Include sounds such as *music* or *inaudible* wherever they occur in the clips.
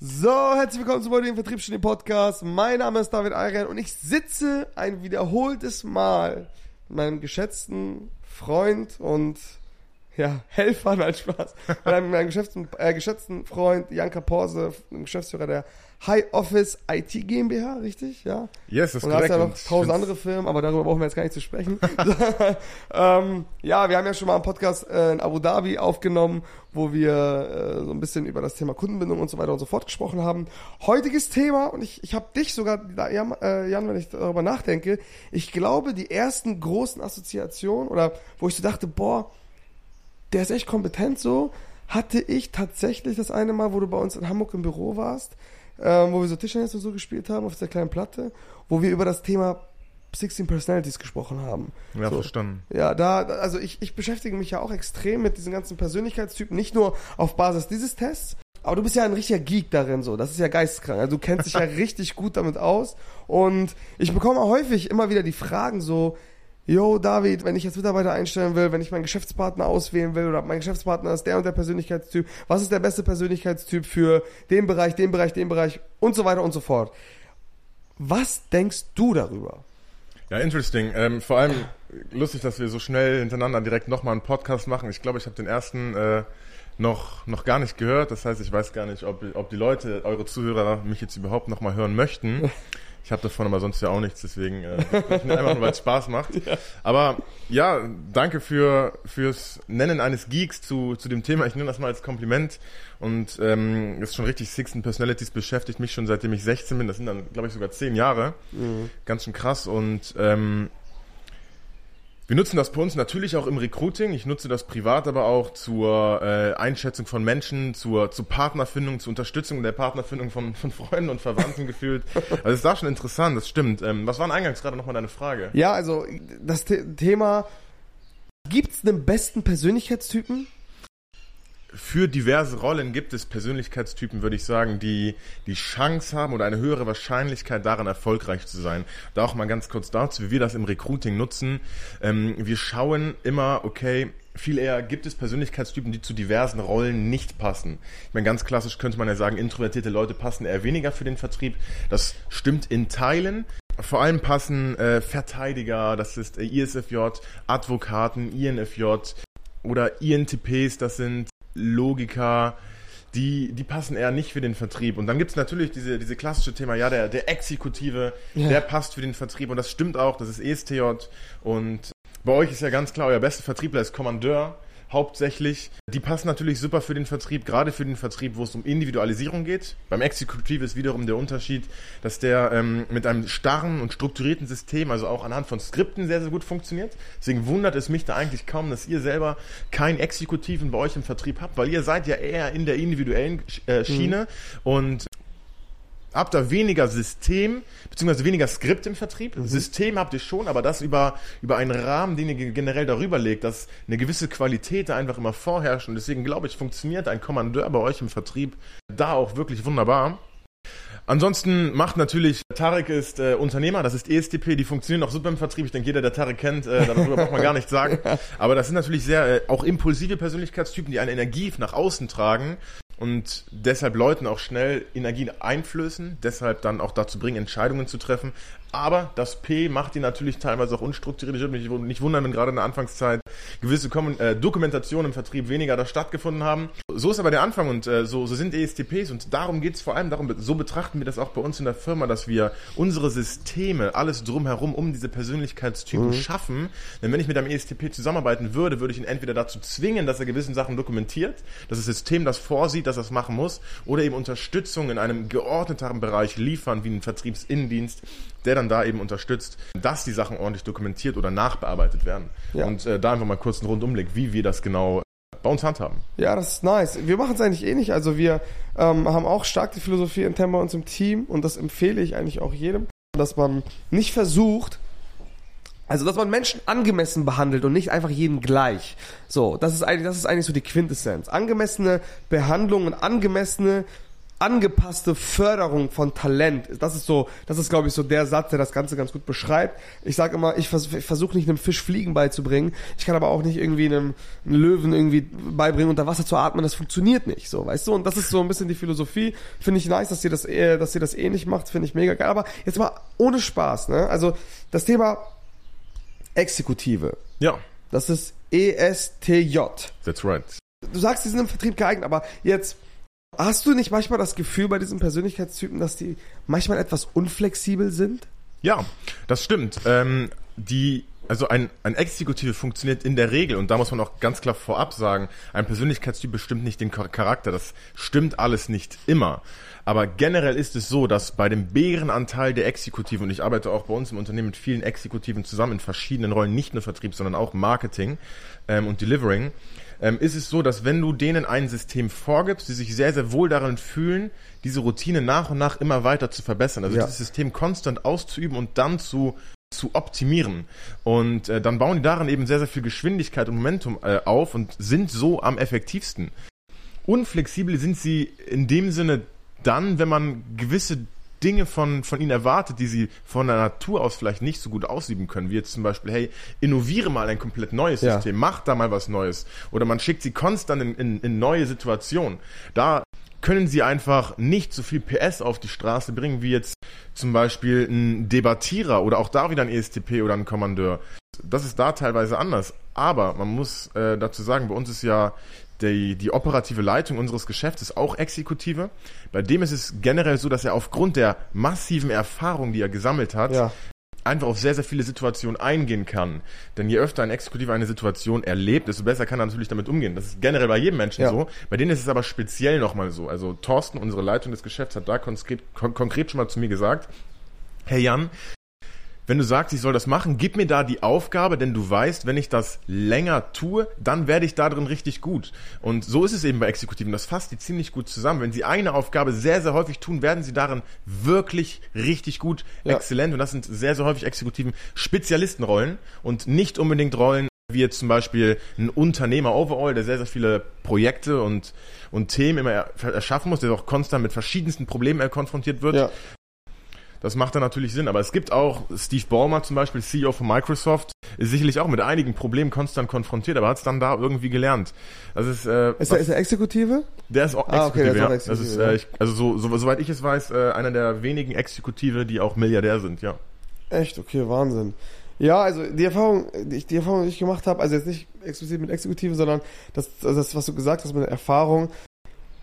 So, herzlich willkommen zum heutigen Vertriebsstudie Podcast. Mein Name ist David Ayren und ich sitze ein wiederholtes Mal mit meinem geschätzten Freund und ja, Helfer, *laughs* nein, Spaß, mit meinem geschätzten, äh, geschätzten Freund Janka Porse, Geschäftsführer der High Office IT GmbH, richtig? Ja. Yes, das ist Und da hast korrekt. ja noch Und tausend andere Firmen, aber darüber brauchen wir jetzt gar nicht zu sprechen. *laughs* ähm, ja, wir haben ja schon mal einen Podcast äh, in Abu Dhabi aufgenommen, wo wir äh, so ein bisschen über das Thema Kundenbindung und so weiter und so fort gesprochen haben. Heutiges Thema, und ich, ich habe dich sogar, Jan, äh, Jan, wenn ich darüber nachdenke, ich glaube, die ersten großen Assoziationen oder wo ich so dachte, boah, der ist echt kompetent so, hatte ich tatsächlich das eine Mal, wo du bei uns in Hamburg im Büro warst, ähm, wo wir so Tischtennis und so gespielt haben auf der kleinen Platte, wo wir über das Thema 16 Personalities gesprochen haben. Ja, so. verstanden. Ja, da, also ich, ich beschäftige mich ja auch extrem mit diesen ganzen Persönlichkeitstypen, nicht nur auf Basis dieses Tests, aber du bist ja ein richtiger Geek darin, so. Das ist ja geisteskrank. Also du kennst dich ja *laughs* richtig gut damit aus. Und ich bekomme häufig immer wieder die Fragen so, Yo, David, wenn ich jetzt Mitarbeiter einstellen will, wenn ich meinen Geschäftspartner auswählen will oder mein Geschäftspartner ist der und der Persönlichkeitstyp, was ist der beste Persönlichkeitstyp für den Bereich, den Bereich, den Bereich und so weiter und so fort. Was denkst du darüber? Ja, interesting. Ähm, vor allem lustig, dass wir so schnell hintereinander direkt nochmal einen Podcast machen. Ich glaube, ich habe den ersten äh, noch, noch gar nicht gehört. Das heißt, ich weiß gar nicht, ob, ob die Leute, eure Zuhörer, mich jetzt überhaupt nochmal hören möchten. Ich habe davon aber sonst ja auch nichts, deswegen äh, *laughs* ich einfach nur, weil es Spaß macht. Aber ja, danke für fürs Nennen eines Geeks zu, zu dem Thema. Ich nehme das mal als Kompliment und ähm, ist schon richtig Sixten Personalities beschäftigt mich schon seitdem ich 16 bin. Das sind dann, glaube ich, sogar 10 Jahre. Ganz schön krass und ähm, wir nutzen das bei uns natürlich auch im Recruiting. Ich nutze das privat, aber auch zur äh, Einschätzung von Menschen, zur, zur Partnerfindung, zur Unterstützung der Partnerfindung von, von Freunden und Verwandten *laughs* gefühlt. Also ist da schon interessant, das stimmt. Ähm, was war denn eingangs gerade nochmal deine Frage? Ja, also das The Thema, gibt's einen besten Persönlichkeitstypen? Für diverse Rollen gibt es Persönlichkeitstypen, würde ich sagen, die die Chance haben oder eine höhere Wahrscheinlichkeit daran erfolgreich zu sein. Da auch mal ganz kurz dazu, wie wir das im Recruiting nutzen. Ähm, wir schauen immer, okay, viel eher gibt es Persönlichkeitstypen, die zu diversen Rollen nicht passen. Ich meine, ganz klassisch könnte man ja sagen, introvertierte Leute passen eher weniger für den Vertrieb. Das stimmt in Teilen. Vor allem passen äh, Verteidiger, das ist äh, ISFJ, Advokaten, INFJ oder INTPs, das sind Logiker, die, die passen eher nicht für den Vertrieb. Und dann gibt's natürlich diese, diese klassische Thema, ja, der, der Exekutive, Ja. der passt für den Vertrieb und das stimmt auch, das ist ESTJ und bei euch ist ja ganz klar, euer bester Vertriebler ist Kommandeur, hauptsächlich. Die passen natürlich super für den Vertrieb, gerade für den Vertrieb, wo es um Individualisierung geht. Beim Exekutive ist wiederum der Unterschied, dass der ähm, mit einem starren und strukturierten System, also auch anhand von Skripten sehr, sehr gut funktioniert. Deswegen wundert es mich da eigentlich kaum, dass ihr selber keinen Exekutiven bei euch im Vertrieb habt, weil ihr seid ja eher in der individuellen äh, Schiene und habt da weniger System, beziehungsweise weniger Skript im Vertrieb. System habt ihr schon, aber das über, über einen Rahmen, den ihr generell darüber legt, dass eine gewisse Qualität da einfach immer vorherrscht. Und deswegen glaube ich, funktioniert ein Kommandeur bei euch im Vertrieb da auch wirklich wunderbar. Ansonsten macht natürlich, Tarek ist äh, Unternehmer, das ist ESTP, die funktionieren auch super im Vertrieb. Ich denke, jeder, der Tarek kennt, äh, darüber braucht man gar nichts sagen. *laughs* Aber das sind natürlich sehr äh, auch impulsive Persönlichkeitstypen, die eine Energie nach außen tragen und deshalb Leuten auch schnell Energien einflößen, deshalb dann auch dazu bringen, Entscheidungen zu treffen. Aber das P macht die natürlich teilweise auch unstrukturiert. Ich würde mich nicht wundern, wenn gerade in der Anfangszeit gewisse Kommun äh, Dokumentationen im Vertrieb weniger da stattgefunden haben. So ist aber der Anfang und äh, so, so sind ESTPs und darum geht es vor allem darum, so betrachten wir das auch bei uns in der Firma, dass wir unsere Systeme, alles drumherum um diese Persönlichkeitstypen schaffen. Denn wenn ich mit einem ESTP zusammenarbeiten würde, würde ich ihn entweder dazu zwingen, dass er gewisse Sachen dokumentiert, dass das System das vorsieht, dass er es machen muss, oder eben Unterstützung in einem geordneteren Bereich liefern, wie ein Vertriebsinnendienst, der dann da eben unterstützt, dass die Sachen ordentlich dokumentiert oder nachbearbeitet werden. Ja. Und äh, da einfach mal kurz einen Rundumblick, wie wir das genau bei uns handhaben. Ja, das ist nice. Wir machen es eigentlich ähnlich. Also wir ähm, haben auch stark die Philosophie intern bei uns im Team und das empfehle ich eigentlich auch jedem, dass man nicht versucht, also dass man Menschen angemessen behandelt und nicht einfach jeden gleich. So, das ist eigentlich, das ist eigentlich so die Quintessenz. Angemessene Behandlung und angemessene angepasste Förderung von Talent. Das ist so, das ist glaube ich so der Satz, der das Ganze ganz gut beschreibt. Ich sage immer, ich, vers ich versuche nicht einem Fisch Fliegen beizubringen. Ich kann aber auch nicht irgendwie einem, einem, Löwen irgendwie beibringen, unter Wasser zu atmen. Das funktioniert nicht, so, weißt du? Und das ist so ein bisschen die Philosophie. Finde ich nice, dass ihr das, äh, dass ihr das ähnlich macht. Finde ich mega geil. Aber jetzt mal ohne Spaß, ne? Also das Thema Exekutive. Ja. Das ist ESTJ. That's right. Du sagst, die sind im Vertrieb geeignet, aber jetzt Hast du nicht manchmal das Gefühl bei diesen Persönlichkeitstypen, dass die manchmal etwas unflexibel sind? Ja, das stimmt. Ähm, die, also ein, ein Exekutive funktioniert in der Regel, und da muss man auch ganz klar vorab sagen, ein Persönlichkeitstyp bestimmt nicht den Charakter. Das stimmt alles nicht immer. Aber generell ist es so, dass bei dem Bärenanteil der Exekutiven, und ich arbeite auch bei uns im Unternehmen mit vielen Exekutiven zusammen in verschiedenen Rollen, nicht nur Vertrieb, sondern auch Marketing ähm, und Delivering, ähm, ist es so, dass wenn du denen ein System vorgibst, die sich sehr, sehr wohl darin fühlen, diese Routine nach und nach immer weiter zu verbessern. Also ja. dieses System konstant auszuüben und dann zu zu optimieren. Und äh, dann bauen die darin eben sehr, sehr viel Geschwindigkeit und Momentum äh, auf und sind so am effektivsten. Unflexibel sind sie in dem Sinne dann, wenn man gewisse Dinge von, von ihnen erwartet, die sie von der Natur aus vielleicht nicht so gut ausüben können, wie jetzt zum Beispiel, hey, innoviere mal ein komplett neues ja. System, mach da mal was Neues. Oder man schickt sie konstant in, in, in neue Situationen. Da können sie einfach nicht so viel PS auf die Straße bringen, wie jetzt zum Beispiel ein Debattierer oder auch da wieder ein ESTP oder ein Kommandeur. Das ist da teilweise anders. Aber man muss äh, dazu sagen, bei uns ist ja die, die operative Leitung unseres Geschäfts ist auch Exekutive. Bei dem ist es generell so, dass er aufgrund der massiven Erfahrung, die er gesammelt hat, ja. Einfach auf sehr, sehr viele Situationen eingehen kann. Denn je öfter ein Exekutiver eine Situation erlebt, desto besser kann er natürlich damit umgehen. Das ist generell bei jedem Menschen ja. so. Bei denen ist es aber speziell nochmal so. Also Thorsten, unsere Leitung des Geschäfts, hat da konkret, konkret schon mal zu mir gesagt, Hey Jan, wenn du sagst, ich soll das machen, gib mir da die Aufgabe, denn du weißt, wenn ich das länger tue, dann werde ich da drin richtig gut. Und so ist es eben bei Exekutiven. Das fasst die ziemlich gut zusammen. Wenn sie eine Aufgabe sehr, sehr häufig tun, werden sie darin wirklich richtig gut, ja. exzellent. Und das sind sehr, sehr häufig Exekutiven Spezialistenrollen und nicht unbedingt Rollen, wie jetzt zum Beispiel ein Unternehmer overall, der sehr, sehr viele Projekte und, und Themen immer erschaffen muss, der auch konstant mit verschiedensten Problemen konfrontiert wird. Ja. Das macht dann natürlich Sinn. Aber es gibt auch Steve Ballmer zum Beispiel, CEO von Microsoft, ist sicherlich auch mit einigen Problemen konstant konfrontiert, aber hat es dann da irgendwie gelernt. Das ist, äh, ist, der, ist der Exekutive? Der ist auch ah, Exekutive, okay, ja. Exekutive, das ist, äh, ich, also so, so, soweit ich es weiß, äh, einer der wenigen Exekutive, die auch Milliardär sind, ja. Echt? Okay, Wahnsinn. Ja, also die Erfahrung, die, die Erfahrung, die ich gemacht habe, also jetzt nicht explizit mit Exekutive, sondern das, also das, was du gesagt hast mit der Erfahrung,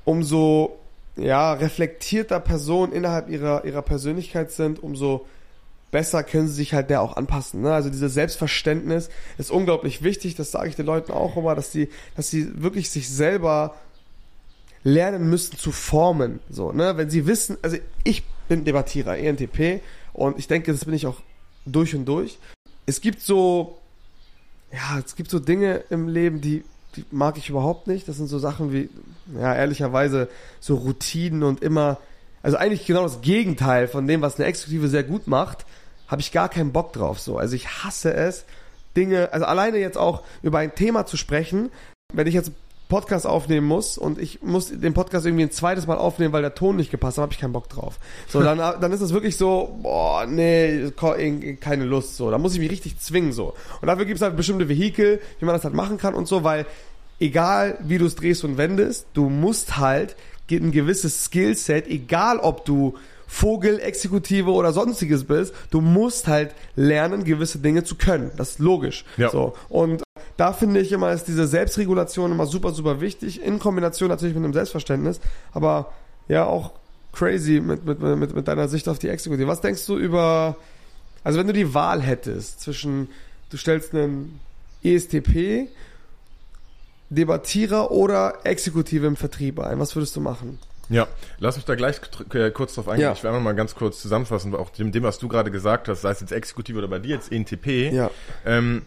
umso ja, reflektierter Person innerhalb ihrer, ihrer Persönlichkeit sind, umso besser können sie sich halt der auch anpassen. Ne? Also dieses Selbstverständnis ist unglaublich wichtig, das sage ich den Leuten auch immer, dass sie, dass sie wirklich sich selber lernen müssen zu formen. So, ne? Wenn sie wissen, also ich bin Debattierer, ENTP, und ich denke, das bin ich auch durch und durch. Es gibt so, ja, es gibt so Dinge im Leben, die die mag ich überhaupt nicht. Das sind so Sachen wie, ja, ehrlicherweise so Routinen und immer, also eigentlich genau das Gegenteil von dem, was eine Exekutive sehr gut macht, habe ich gar keinen Bock drauf. So, also ich hasse es, Dinge, also alleine jetzt auch über ein Thema zu sprechen, wenn ich jetzt Podcast aufnehmen muss und ich muss den Podcast irgendwie ein zweites Mal aufnehmen, weil der Ton nicht gepasst hat, habe ich keinen Bock drauf. So, dann, *laughs* dann ist es wirklich so, boah, nee, keine Lust, so. Da muss ich mich richtig zwingen, so. Und dafür gibt es halt bestimmte Vehikel, wie man das halt machen kann und so, weil egal wie du es drehst und wendest, du musst halt ein gewisses Skillset, egal ob du Vogel, Exekutive oder sonstiges bist, du musst halt lernen, gewisse Dinge zu können. Das ist logisch. Ja. So. Und da finde ich immer, ist diese Selbstregulation immer super, super wichtig, in Kombination natürlich mit einem Selbstverständnis, aber ja auch crazy mit, mit, mit, mit deiner Sicht auf die Exekutive. Was denkst du über, also wenn du die Wahl hättest zwischen, du stellst einen ESTP, Debattierer oder Exekutive im Vertrieb ein, was würdest du machen? Ja, lass mich da gleich äh, kurz drauf eingehen. Ja. Ich werde mal ganz kurz zusammenfassen, auch dem, dem, was du gerade gesagt hast, sei es jetzt Exekutive oder bei dir jetzt ENTP. Ja. Ähm,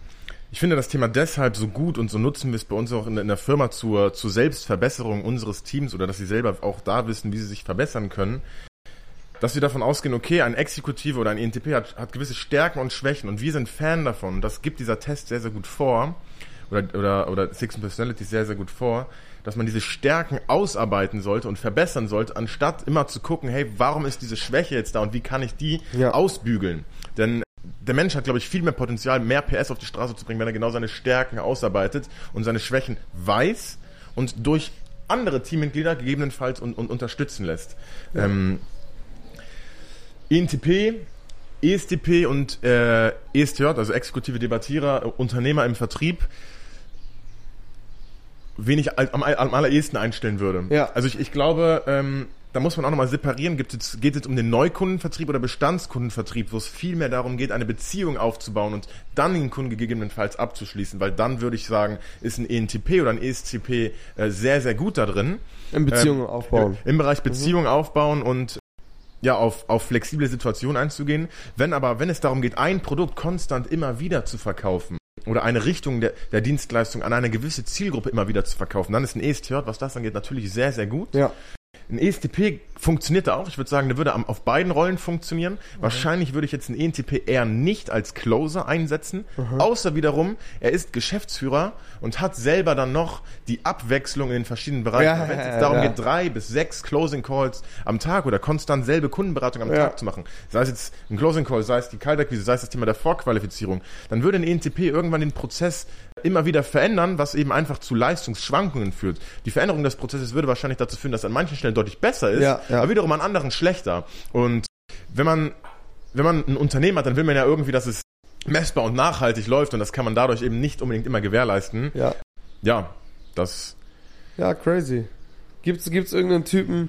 ich finde das Thema deshalb so gut und so nutzen wir es bei uns auch in, in der Firma zur, zur Selbstverbesserung unseres Teams oder dass sie selber auch da wissen, wie sie sich verbessern können. Dass wir davon ausgehen, okay, ein Exekutive oder ein ENTP hat, hat gewisse Stärken und Schwächen und wir sind Fan davon. Das gibt dieser Test sehr, sehr gut vor oder, oder, oder Six Personality sehr, sehr gut vor, dass man diese Stärken ausarbeiten sollte und verbessern sollte, anstatt immer zu gucken, hey, warum ist diese Schwäche jetzt da und wie kann ich die Ja. ausbügeln? Denn der Mensch hat, glaube ich, viel mehr Potenzial, mehr PS auf die Straße zu bringen, wenn er genau seine Stärken ausarbeitet und seine Schwächen weiß und durch andere Teammitglieder gegebenenfalls und, und unterstützen lässt. Ähm, ENTP, ESTP und äh, ESTJ, also exekutive Debattierer, äh, Unternehmer im Vertrieb, wen ich am, am allerersten einstellen würde. Ja. Also ich, ich glaube, ähm, da muss man auch nochmal separieren. Gibt es, geht es um den Neukundenvertrieb oder Bestandskundenvertrieb, wo es viel mehr darum geht, eine Beziehung aufzubauen und dann den Kunden gegebenenfalls abzuschließen, weil dann würde ich sagen, ist ein ENTP oder ein ESTP äh, sehr, sehr gut da drin. In Beziehungen Ähm, aufbauen. Im Bereich Beziehung aufbauen und ja, auf, auf flexible Situationen einzugehen. Wenn aber, wenn es darum geht, ein Produkt konstant immer wieder zu verkaufen oder eine Richtung der, der Dienstleistung an eine gewisse Zielgruppe immer wieder zu verkaufen, dann ist ein ESTJ, was das angeht, natürlich sehr, sehr gut. Ja. Ein ESTP funktioniert da auch. Ich würde sagen, der würde am- auf beiden Rollen funktionieren. Wahrscheinlich würde ich jetzt einen ENTP eher nicht als Closer einsetzen. Außer wiederum, er ist Geschäftsführer und hat selber dann noch die Abwechslung in den verschiedenen Bereichen. Ja, Wenn es ja, darum ja. geht, drei bis sechs Closing Calls am Tag oder konstant selbe Kundenberatung am. Tag zu machen, sei es jetzt ein Closing Call, sei es die Kaltakquise, sei es das Thema der Vorqualifizierung, dann würde ein ENTP irgendwann den Prozess immer wieder verändern, was eben einfach zu Leistungsschwankungen führt. Die Veränderung des Prozesses würde wahrscheinlich dazu führen, dass an manchen Stellen deutlich besser ist, Ja, ja. aber wiederum an anderen schlechter. Und wenn man, wenn man ein Unternehmen hat, dann will man ja irgendwie, dass es messbar und nachhaltig läuft und das kann man dadurch eben nicht unbedingt immer gewährleisten. Ja. Ja, das Ja, crazy. Gibt's, gibt's irgendeinen Typen,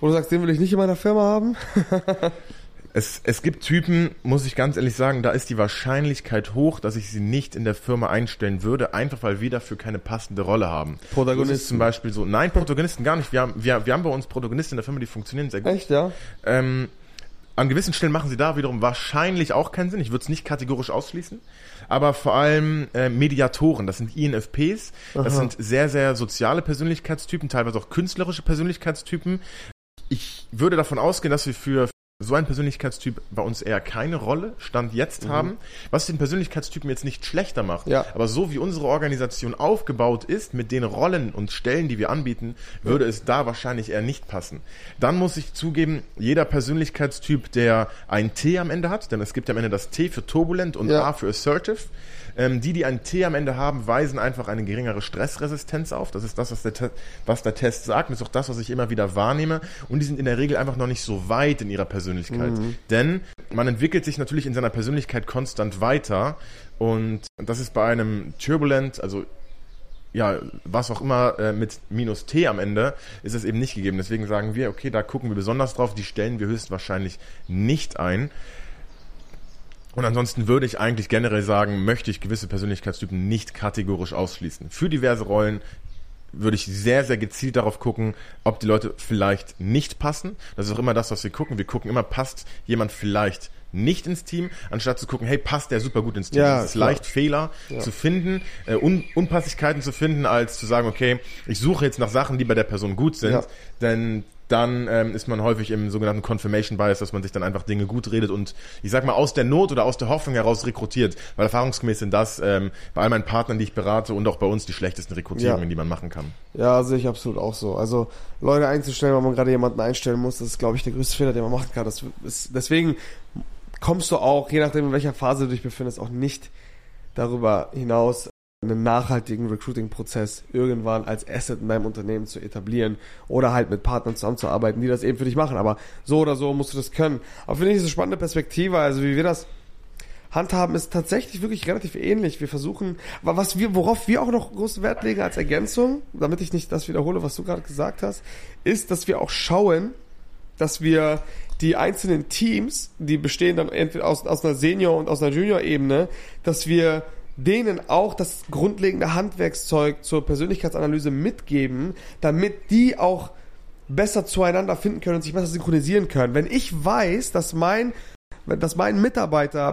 wo du sagst, den will ich nicht in meiner Firma haben? *laughs* Es, es gibt Typen, muss ich ganz ehrlich sagen, da ist die Wahrscheinlichkeit hoch, dass ich sie nicht in der Firma einstellen würde, einfach weil wir dafür keine passende Rolle haben. Protagonisten. Das ist zum Beispiel so. Nein, Protagonisten gar nicht. Wir haben, wir, wir haben bei uns Protagonisten in der Firma, die funktionieren sehr gut. Echt, ja? Ähm, an gewissen Stellen machen sie da wiederum wahrscheinlich auch keinen Sinn. Ich würde es nicht kategorisch ausschließen. Aber vor allem äh, Mediatoren, das sind INFPs. Das Aha. sind sehr, sehr soziale Persönlichkeitstypen, teilweise auch künstlerische Persönlichkeitstypen. Ich würde davon ausgehen, dass wir für so einen Persönlichkeitstyp bei uns eher keine Rolle Stand jetzt haben, was den Persönlichkeitstypen jetzt nicht schlechter macht. Ja. Aber so wie unsere Organisation aufgebaut ist, mit den Rollen und Stellen, die wir anbieten, würde es da wahrscheinlich eher nicht passen. Dann muss ich zugeben, jeder Persönlichkeitstyp, der ein T am Ende hat, denn es gibt am Ende das T für turbulent und Ja. A für assertive, ähm, die, die ein T am Ende haben, weisen einfach eine geringere Stressresistenz auf. Das ist das, was der, Te was der Test sagt. Und das ist auch das, was ich immer wieder wahrnehme. Und die sind in der Regel einfach noch nicht so weit in ihrer Persönlichkeit. Denn man entwickelt sich natürlich in seiner Persönlichkeit konstant weiter. Und das ist bei einem Turbulent, also ja, was auch immer äh, mit minus T am Ende, ist es eben nicht gegeben. Deswegen sagen wir, okay, da gucken wir besonders drauf, die stellen wir höchstwahrscheinlich nicht ein. Und ansonsten würde ich eigentlich generell sagen, möchte ich gewisse Persönlichkeitstypen nicht kategorisch ausschließen. Für diverse Rollen würde ich sehr, sehr gezielt darauf gucken, ob die Leute vielleicht nicht passen. Das ist auch immer das, was wir gucken. Wir gucken immer, passt jemand vielleicht nicht ins Team, anstatt zu gucken, hey, passt der super gut ins Team. Ja, es ist klar. leicht, Fehler zu finden, äh, Un Unpassigkeiten zu finden, als zu sagen, okay, ich suche jetzt nach Sachen, die bei der Person gut sind, Ja. denn dann ähm, ist man häufig im sogenannten Confirmation Bias, dass man sich dann einfach Dinge gut redet und ich sag mal aus der Not oder aus der Hoffnung heraus rekrutiert, weil erfahrungsgemäß sind das ähm, bei all meinen Partnern, die ich berate und auch bei uns die schlechtesten Rekrutierungen, Ja. die man machen kann. Ja, sehe ich absolut auch so. Also Leute einzustellen, weil man gerade jemanden einstellen muss, das ist, glaube ich, der größte Fehler, den man machen kann. Das ist, deswegen kommst du auch, je nachdem, in welcher Phase du dich befindest, auch nicht darüber hinaus, einen nachhaltigen Recruiting-Prozess irgendwann als Asset in deinem Unternehmen zu etablieren oder halt mit Partnern zusammenzuarbeiten, die das eben für dich machen. Aber so oder so musst du das können. Aber finde ich, das eine spannende Perspektive. Also wie wir das handhaben, ist tatsächlich wirklich relativ ähnlich. Wir versuchen, was wir, worauf wir auch noch großen Wert legen als Ergänzung, damit ich nicht das wiederhole, was du gerade gesagt hast, ist, dass wir auch schauen, dass wir die einzelnen Teams, die bestehen dann entweder aus, aus einer Senior- und aus einer Junior-Ebene, dass wir denen auch das grundlegende Handwerkszeug zur Persönlichkeitsanalyse mitgeben, damit die auch besser zueinander finden können und sich besser synchronisieren können. Wenn ich weiß, dass mein dass mein Mitarbeiter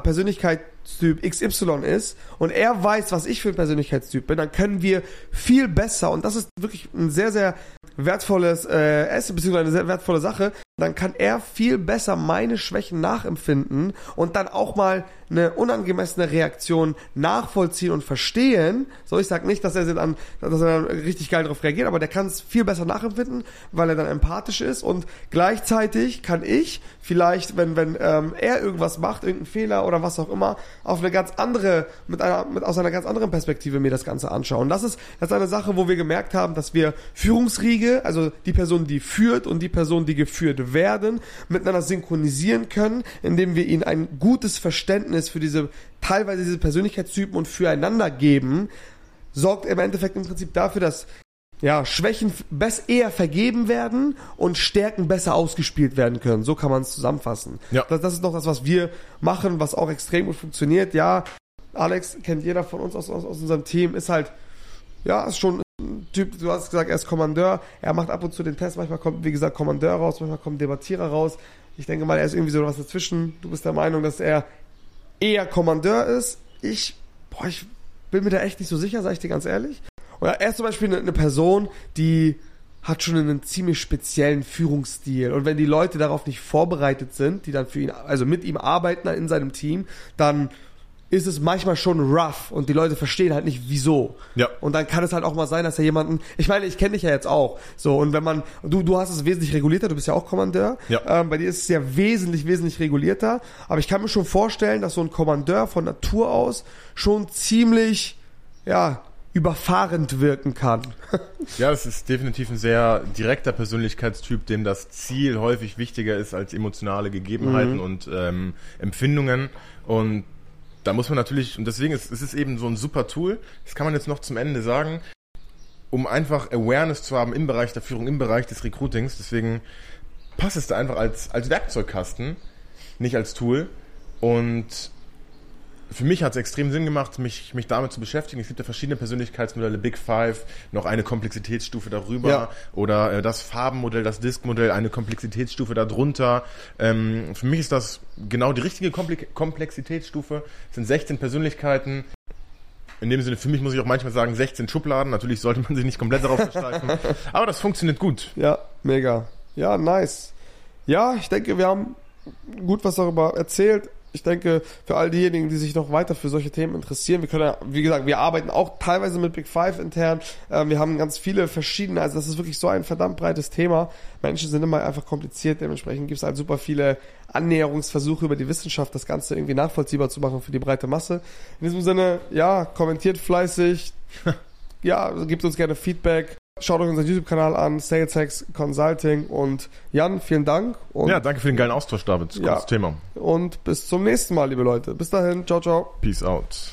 Persönlichkeitstyp XY ist und er weiß, was ich für ein Persönlichkeitstyp bin, dann können wir viel besser und das ist wirklich ein sehr, sehr wertvolles äh, Asset, beziehungsweise eine sehr wertvolle Sache, dann kann er viel besser meine Schwächen nachempfinden und dann auch mal eine unangemessene Reaktion nachvollziehen und verstehen. So, ich sag nicht, dass er dann, dass er dann richtig geil darauf reagiert, aber der kann es viel besser nachempfinden, weil er dann empathisch ist und gleichzeitig kann ich vielleicht, wenn, wenn ähm, er irgendwas macht, irgendeinen Fehler oder was auch immer, auf eine ganz andere, mit einer, mit, aus einer ganz anderen Perspektive mir das Ganze anschauen. Das ist, das ist eine Sache, wo wir gemerkt haben, dass wir Führungsriege, also die Person, die führt und die Person, die geführt werden, miteinander synchronisieren können, indem wir ihnen ein gutes Verständnis für diese, teilweise diese Persönlichkeitstypen und füreinander geben, sorgt im Endeffekt im Prinzip dafür, dass ja, Schwächen eher vergeben werden und Stärken besser ausgespielt werden können. So kann man es zusammenfassen. Ja. Das, das ist doch das, was wir machen, was auch extrem gut funktioniert. Ja, Alex kennt jeder von uns aus, aus, aus unserem Team, ist halt, ja, ist schon ein Typ, du hast gesagt, er ist Kommandeur, er macht ab und zu den Test, manchmal kommt, wie gesagt, Kommandeur raus, manchmal kommt Debattierer raus. Ich denke mal, er ist irgendwie so was dazwischen. Du bist der Meinung, dass er eher Kommandeur ist. Ich, boah, ich bin mir da echt nicht so sicher, sag ich dir ganz ehrlich. Oder er ist zum Beispiel eine, Person, die hat schon einen ziemlich speziellen Führungsstil. Und wenn die Leute darauf nicht vorbereitet sind, die dann für ihn, also mit ihm arbeiten in seinem Team, dann ist es manchmal schon rough und die Leute verstehen halt nicht wieso. Ja. Und dann kann es halt auch mal sein, dass er jemanden, ich meine, ich kenne dich ja jetzt auch, so und wenn man, du du hast es wesentlich regulierter, du bist ja auch Kommandeur, Ja. ähm, bei dir ist es ja wesentlich wesentlich regulierter, aber ich kann mir schon vorstellen, dass so ein Kommandeur von Natur aus schon ziemlich, ja überfahrend wirken kann. Ja, es ist definitiv ein sehr direkter Persönlichkeitstyp, dem das Ziel häufig wichtiger ist als emotionale Gegebenheiten Mhm. und ähm, Empfindungen. Und da muss man natürlich, und deswegen ist es ist eben so ein super Tool, das kann man jetzt noch zum Ende sagen, um einfach Awareness zu haben im Bereich der Führung, im Bereich des Recruitings. Deswegen passt es da einfach als, als Werkzeugkasten, nicht als Tool. Und für mich hat es extrem Sinn gemacht, mich, mich damit zu beschäftigen. Es gibt ja verschiedene Persönlichkeitsmodelle, Big Five, noch eine Komplexitätsstufe darüber Ja. oder äh, das Farbenmodell, das Diskmodell, eine Komplexitätsstufe darunter. Ähm, für mich ist das genau die richtige Kompli- Komplexitätsstufe. Es sind 16 Persönlichkeiten. In dem Sinne, für mich muss ich auch manchmal sagen, 16 Schubladen. Natürlich sollte man sich nicht komplett darauf versteifen. *laughs* Aber das funktioniert gut. Ja, mega. Ja, nice. Ja, ich denke, wir haben gut was darüber erzählt. Ich denke, für all diejenigen, die sich noch weiter für solche Themen interessieren, wir können ja, wie gesagt, wir arbeiten auch teilweise mit Big Five intern. Ähm, wir haben ganz viele verschiedene, also das ist wirklich so ein verdammt breites Thema. Menschen sind immer einfach kompliziert, dementsprechend gibt es halt super viele Annäherungsversuche über die Wissenschaft, das Ganze irgendwie nachvollziehbar zu machen für die breite Masse. In diesem Sinne, ja, kommentiert fleißig, *laughs* ja, gebt uns gerne Feedback. Schaut euch unseren YouTube-Kanal an, Sales Hacks Consulting und Jan, vielen Dank und, Ja, danke für den geilen Austausch, David. Gutes Ja. Thema. und bis zum nächsten Mal, liebe Leute. Bis dahin, ciao, ciao. Peace out.